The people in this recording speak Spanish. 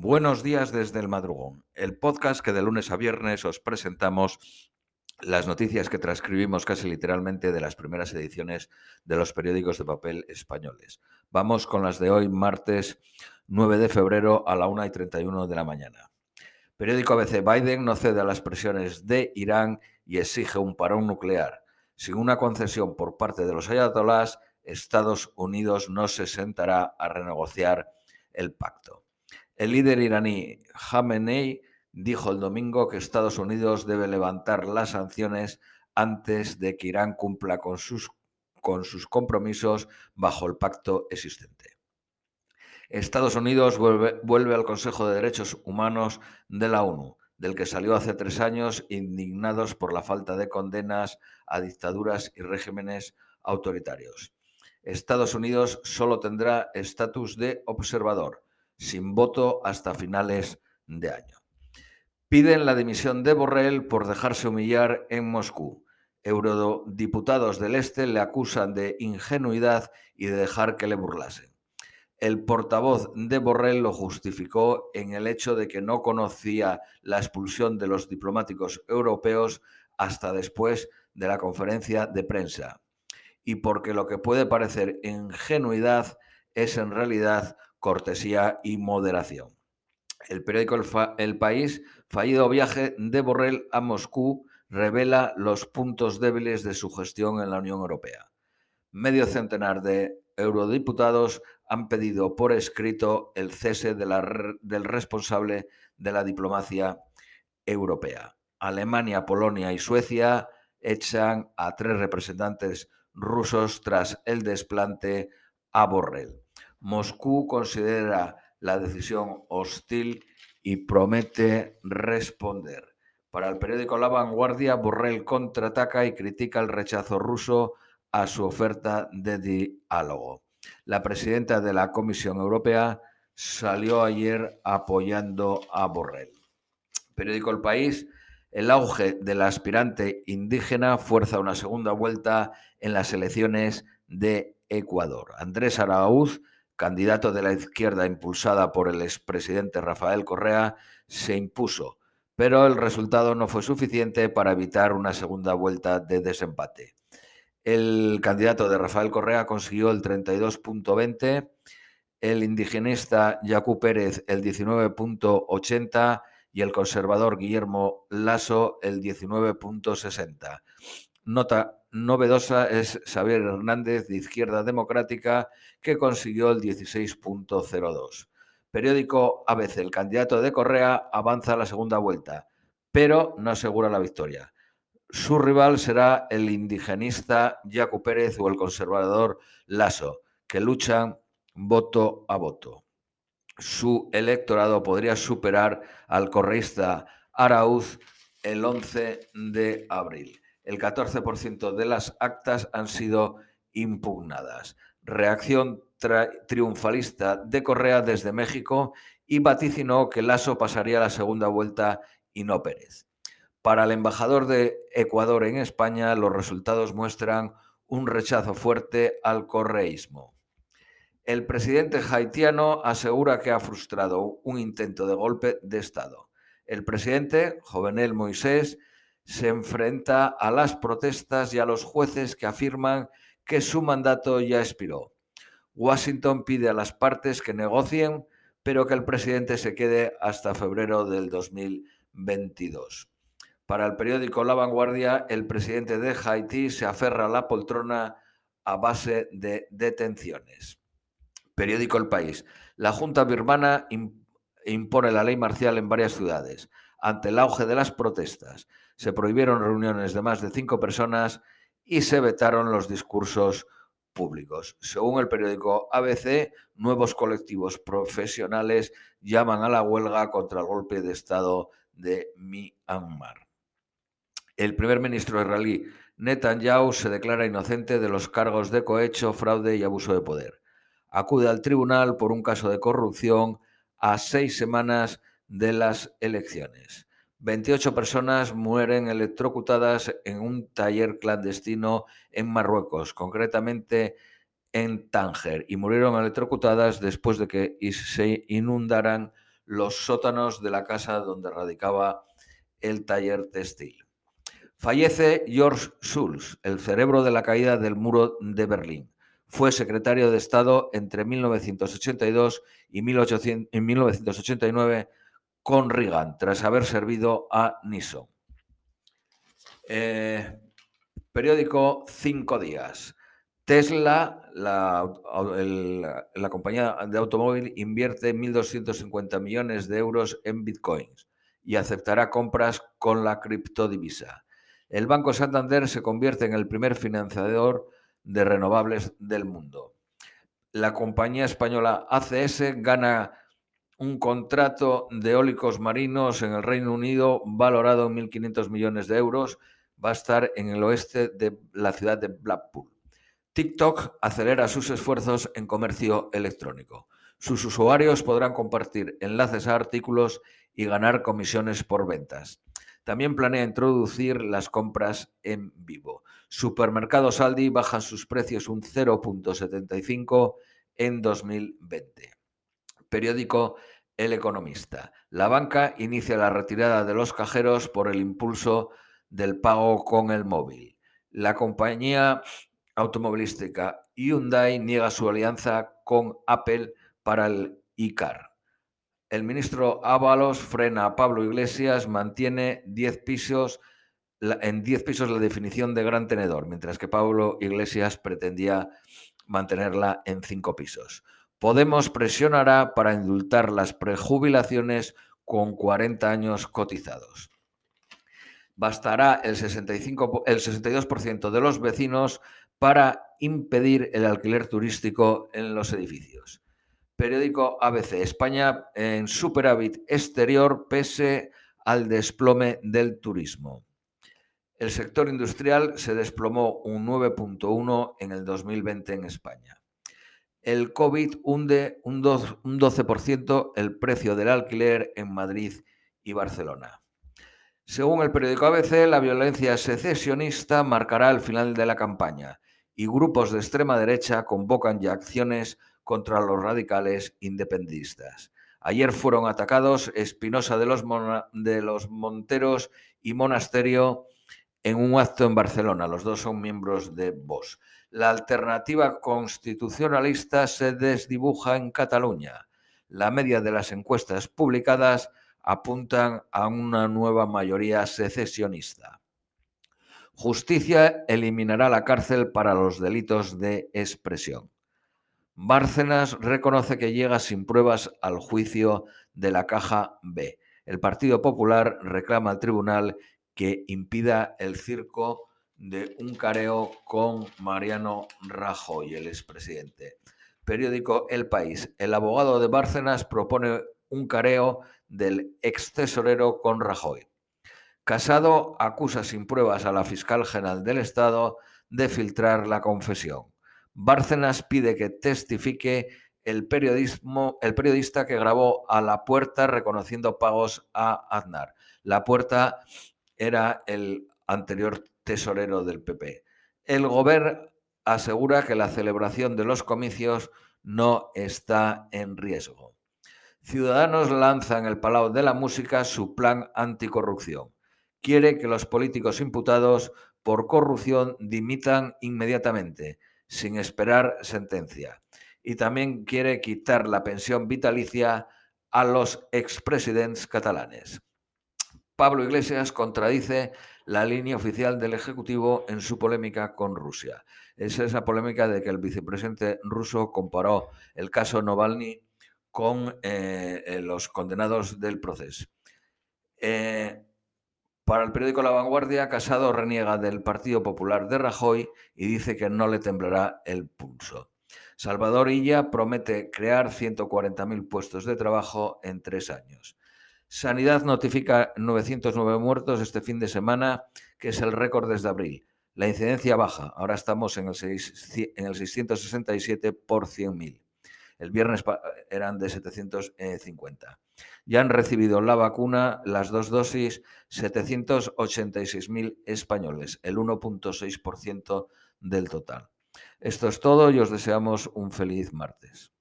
Buenos días desde el madrugón, el podcast que de lunes a viernes os presentamos las noticias que transcribimos casi literalmente de las primeras ediciones de los periódicos de papel españoles. Vamos con las de hoy, martes 9 de febrero a la 1 y 31 de la mañana. Periódico ABC Biden no cede a las presiones de Irán y exige un parón nuclear. Sin una concesión por parte de los ayatolás, Estados Unidos no se sentará a renegociar el pacto. El líder iraní Khamenei dijo el domingo que Estados Unidos debe levantar las sanciones antes de que Irán cumpla con sus, compromisos bajo el pacto existente. Estados Unidos vuelve, vuelve, al Consejo de Derechos Humanos de la ONU, del que salió hace tres años indignados por la falta de condenas a dictaduras y regímenes autoritarios. Estados Unidos solo tendrá estatus de observador sin voto hasta finales de año. Piden la dimisión de Borrell por dejarse humillar en Moscú. Eurodiputados del Este le acusan de ingenuidad y de dejar que le burlasen. El portavoz de Borrell lo justificó en el hecho de que no conocía la expulsión de los diplomáticos europeos hasta después de la conferencia de prensa y porque lo que puede parecer ingenuidad es en realidad cortesía y moderación. El periódico El, País, fallido viaje de Borrell a Moscú, revela los puntos débiles de su gestión en la Unión Europea. Medio centenar de eurodiputados han pedido por escrito el cese del responsable de la diplomacia europea. Alemania, Polonia y Suecia echan a tres representantes rusos tras el desplante a Borrell. Moscú considera la decisión hostil y promete responder. Para el periódico La Vanguardia, Borrell contraataca y critica el rechazo ruso a su oferta de diálogo. La presidenta de la Comisión Europea salió ayer apoyando a Borrell. Periódico El País, el auge del aspirante indígena fuerza una segunda vuelta en las elecciones de Ecuador. Andrés Araúz candidato de la izquierda impulsada por el expresidente Rafael Correa, se impuso, pero el resultado no fue suficiente para evitar una segunda vuelta de desempate. El candidato de Rafael Correa consiguió el 32.20, el indigenista Yacu Pérez el 19.80 y el conservador Guillermo Lasso el 19.60. Nota novedosa es Xavier Hernández de Izquierda Democrática, que consiguió el 16.02. Periódico ABC, el candidato de Correa avanza a la segunda vuelta, pero no asegura la victoria. Su rival será el indigenista Jaco Pérez o el conservador Lasso, que luchan voto a voto. Su electorado podría superar al correísta Arauz el 11 de abril el 14% de las actas han sido impugnadas. Reacción triunfalista de Correa desde México y vaticinó que Lasso pasaría la segunda vuelta y no Pérez. Para el embajador de Ecuador en España, los resultados muestran un rechazo fuerte al correísmo. El presidente haitiano asegura que ha frustrado un intento de golpe de Estado. El presidente, Jovenel Moisés, se enfrenta a las protestas y a los jueces que afirman que su mandato ya expiró. Washington pide a las partes que negocien, pero que el presidente se quede hasta febrero del 2022. Para el periódico La Vanguardia, el presidente de Haití se aferra a la poltrona a base de detenciones. Periódico El País. La Junta birmana impone la ley marcial en varias ciudades ante el auge de las protestas se prohibieron reuniones de más de cinco personas y se vetaron los discursos públicos. Según el periódico ABC, nuevos colectivos profesionales llaman a la huelga contra el golpe de Estado de Myanmar. El primer ministro israelí Netanyahu se declara inocente de los cargos de cohecho, fraude y abuso de poder. Acude al tribunal por un caso de corrupción a seis semanas de las elecciones. 28 personas mueren electrocutadas en un taller clandestino en Marruecos, concretamente en Tánger, y murieron electrocutadas después de que se inundaran los sótanos de la casa donde radicaba el taller textil. Fallece George Schulz, el cerebro de la caída del muro de Berlín. Fue secretario de Estado entre 1982 y 1989 con Reagan, tras haber servido a Nixon. Eh, periódico Cinco Días. Tesla, la, la, compañía de automóvil, invierte 1.250 millones de euros en bitcoins y aceptará compras con la criptodivisa el Banco Santander se convierte en el primer financiador de renovables del mundo. La compañía española ACS gana un contrato de eólicos marinos en el Reino Unido valorado en 1.500 millones de euros. Va a estar en el oeste de la ciudad de Blackpool. TikTok acelera sus esfuerzos en comercio electrónico. Sus usuarios podrán compartir enlaces a artículos y ganar comisiones por ventas. También planea introducir las compras en vivo. Supermercados Aldi bajan sus precios un 0.75 en 2020. Periódico El Economista. La banca inicia la retirada de los cajeros por el impulso del pago con el móvil. La compañía automovilística Hyundai niega su alianza con Apple para el iCar. El ministro Ábalos frena a Pablo Iglesias, mantiene 10 pisos, en 10 pisos la definición de gran tenedor, mientras que Pablo Iglesias pretendía mantenerla en 5 pisos. Podemos presionará para indultar las prejubilaciones con 40 años cotizados. Bastará el, 65, el 62% de los vecinos para impedir el alquiler turístico en los edificios. Periódico ABC. España en superávit exterior pese al desplome del turismo. El sector industrial se desplomó un 9.1 en el 2020 en España. El COVID hunde un 12% el precio del alquiler en Madrid y Barcelona. Según el periódico ABC, la violencia secesionista marcará el final de la campaña y grupos de extrema derecha convocan ya acciones contra los radicales independistas. Ayer fueron atacados Espinosa de los, de los Monteros y Monasterio en un acto en Barcelona. Los dos son miembros de Vox. La alternativa constitucionalista se desdibuja en Cataluña. La media de las encuestas publicadas apuntan a una nueva mayoría secesionista. Justicia eliminará la cárcel para los delitos de expresión. Bárcenas reconoce que llega sin pruebas al juicio de la Caja B. El Partido Popular reclama al tribunal que impida el circo de un careo con Mariano Rajoy, el expresidente. Periódico El País. El abogado de Bárcenas propone un careo del ex tesorero con Rajoy. Casado acusa sin pruebas a la fiscal general del Estado de filtrar la confesión. Bárcenas pide que testifique el, periodismo, el periodista que grabó a La Puerta reconociendo pagos a Aznar. La Puerta era el anterior tesorero del PP. El gobierno asegura que la celebración de los comicios no está en riesgo. Ciudadanos lanza en el Palau de la Música su plan anticorrupción. Quiere que los políticos imputados por corrupción dimitan inmediatamente sin esperar sentencia. Y también quiere quitar la pensión vitalicia a los expresidentes catalanes. Pablo Iglesias contradice la línea oficial del Ejecutivo en su polémica con Rusia. Es esa polémica de que el vicepresidente ruso comparó el caso Novalny con eh, eh, los condenados del proceso. Eh, para el periódico La Vanguardia, Casado reniega del Partido Popular de Rajoy y dice que no le temblará el pulso. Salvador Illa promete crear 140.000 puestos de trabajo en tres años. Sanidad notifica 909 muertos este fin de semana, que es el récord desde abril. La incidencia baja, ahora estamos en el, en el 667 por 100.000. El viernes eran de 750. Ya han recibido la vacuna, las dos dosis, 786.000 españoles, el 1.6% del total. Esto es todo y os deseamos un feliz martes.